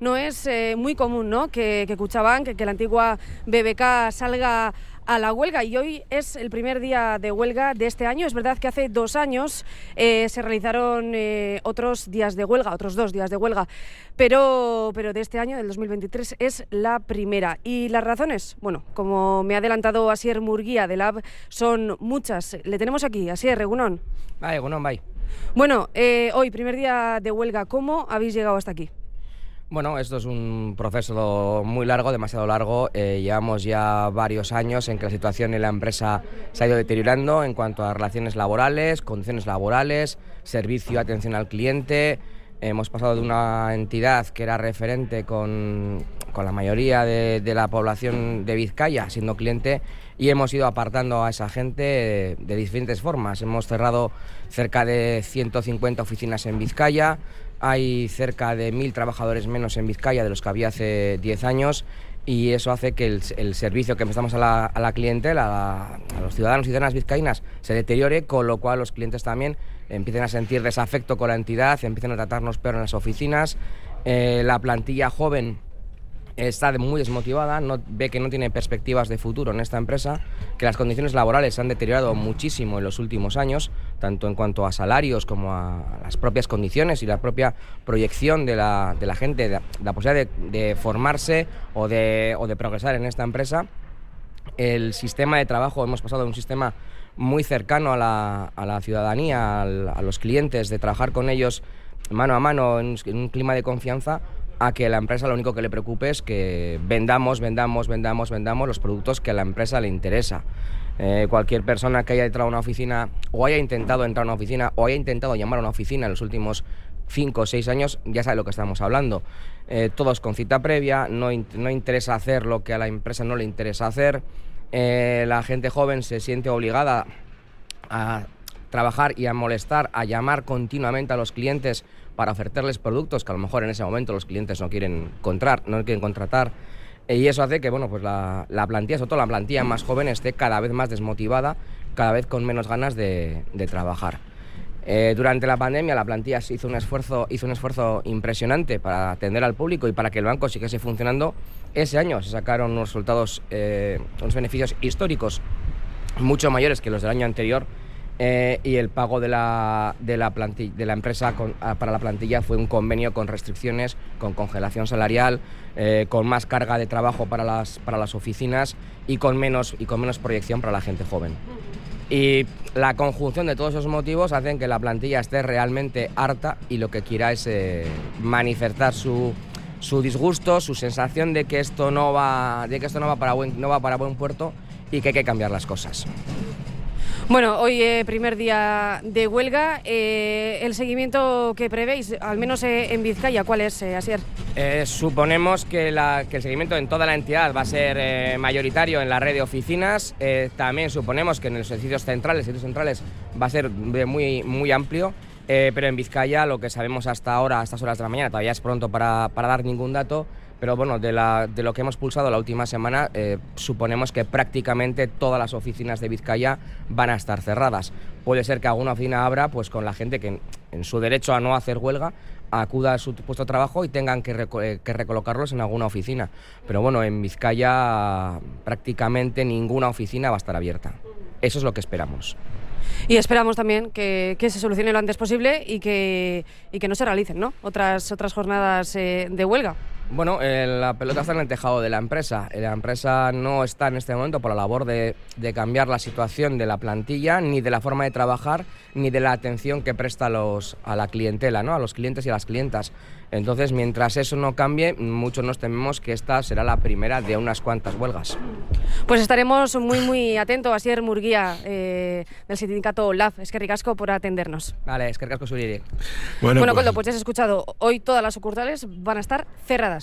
No es eh, muy común ¿no? que, que Cuchabank, que, la antigua BBK salga a la huelga y hoy es el primer día de huelga de este año. Es verdad que hace dos años eh, se realizaron eh, otros días de huelga, otros dos días de huelga, pero, pero de este año, del 2023, es la primera. Y las razones, bueno, como me ha adelantado Asier Murguía de Lab, son muchas. Le tenemos aquí, Asier, Regunón. Vale, Regunón, bye. Bueno, hoy, primer día de huelga, ¿cómo habéis llegado hasta aquí? Bueno, esto es un proceso muy largo, demasiado largo. Eh, llevamos ya varios años en que la situación en la empresa se ha ido deteriorando en cuanto a relaciones laborales, condiciones laborales, servicio, atención al cliente. Hemos pasado de una entidad que era referente con, con la mayoría de, la población de Vizcaya siendo cliente y hemos ido apartando a esa gente de, de diferentes formas. Hemos cerrado cerca de 150 oficinas en Vizcaya, hay cerca de mil trabajadores menos en Vizcaya de los que había hace 10 años y eso hace que el, servicio que prestamos a la, a la clientela, a, a, los ciudadanos y ciudadanas vizcaínas, se deteriore, con lo cual los clientes también empiecen a sentir desafecto con la entidad, empiecen a tratarnos peor en las oficinas. Eh, la plantilla joven está muy desmotivada, no, ve que no tiene perspectivas de futuro en esta empresa, que las condiciones laborales se han deteriorado muchísimo en los últimos años, tanto en cuanto a salarios como a las propias condiciones y la propia proyección de la, de la gente, de, la posibilidad de, formarse o de, o de progresar en esta empresa. El sistema de trabajo, hemos pasado de un sistema muy cercano a la, a la ciudadanía, a los clientes, de trabajar con ellos mano a mano en, en un clima de confianza, a que la empresa lo único que le preocupe es que vendamos, vendamos, vendamos, vendamos los productos que a la empresa le interesa. Eh, cualquier persona que haya entrado a una oficina o haya intentado entrar a una oficina o haya intentado llamar a una oficina en los últimos 5 o 6 años ya sabe lo que estamos hablando. Eh, todos con cita previa, no, no, interesa hacer lo que a la empresa no le interesa hacer. Eh, la gente joven se siente obligada a trabajar y a molestar, a llamar continuamente a los clientes para ofertarles productos que a lo mejor en ese momento los clientes no quieren encontrar, no quieren contratar. Y eso hace que bueno, pues la, la plantilla, sobre todo la plantilla más joven, esté cada vez más desmotivada, cada vez con menos ganas de, de trabajar. Eh, durante la pandemia la plantilla hizo un, esfuerzo, hizo un esfuerzo impresionante para atender al público y para que el banco siguiese funcionando. Ese año se sacaron unos resultados, eh, unos beneficios históricos mucho mayores que los del año anterior eh, y el pago de la, de la, empresa con, a, para la plantilla fue un convenio con restricciones, con congelación salarial, eh, con más carga de trabajo para las, para las oficinas y con, menos, y con menos proyección para la gente joven. Y la conjunción de todos esos motivos hacen que la plantilla esté realmente harta y lo que quiera es eh, manifestar su, su disgusto, su sensación de que esto no va, de que esto no va, para no va para buen puerto y que hay que cambiar las cosas. Bueno, hoy eh, primer día de huelga. Eh, ¿El seguimiento que prevéis, al menos eh, en Vizcaya, cuál es, eh, Asier? suponemos que, el seguimiento en toda la entidad va a ser mayoritario en la red de oficinas. También suponemos que en los edificios centrales, edificios centrales va a ser muy, muy amplio. Pero en Vizcaya, lo que sabemos hasta ahora, a estas horas de la mañana, todavía es pronto para, para dar ningún dato, pero bueno, de, la, de, lo que hemos pulsado la última semana, eh, suponemos que prácticamente todas las oficinas de Vizcaya van a estar cerradas. Puede ser que alguna oficina abra pues con la gente que en, su derecho a no hacer huelga acuda a su puesto de trabajo y tengan que, eh, que, recolocarlos en alguna oficina. Pero bueno, en Vizcaya prácticamente ninguna oficina va a estar abierta. Eso es lo que esperamos. Y esperamos también que, que, se solucione lo antes posible y que, y que no se realicen ¿no? Otras, otras jornadas eh, de huelga. Bueno, eh, la pelota está en el tejado de la empresa. La empresa no está en este momento por la labor de, de, cambiar la situación de la plantilla, ni de la forma de trabajar, ni de la atención que presta a, los, a la clientela, ¿no? a los clientes y a las clientas. Entonces, mientras eso no cambie, muchos nos tememos que esta será la primera de unas cuantas huelgas. Pues estaremos muy, muy atentos. Asier Murguía, eh, del sindicato LAF. Es que ricasco por atendernos. Vale, es que ricasco. Bueno, bueno pues... Coldo, pues ya has escuchado. Hoy todas las sucursales van a estar cerradas.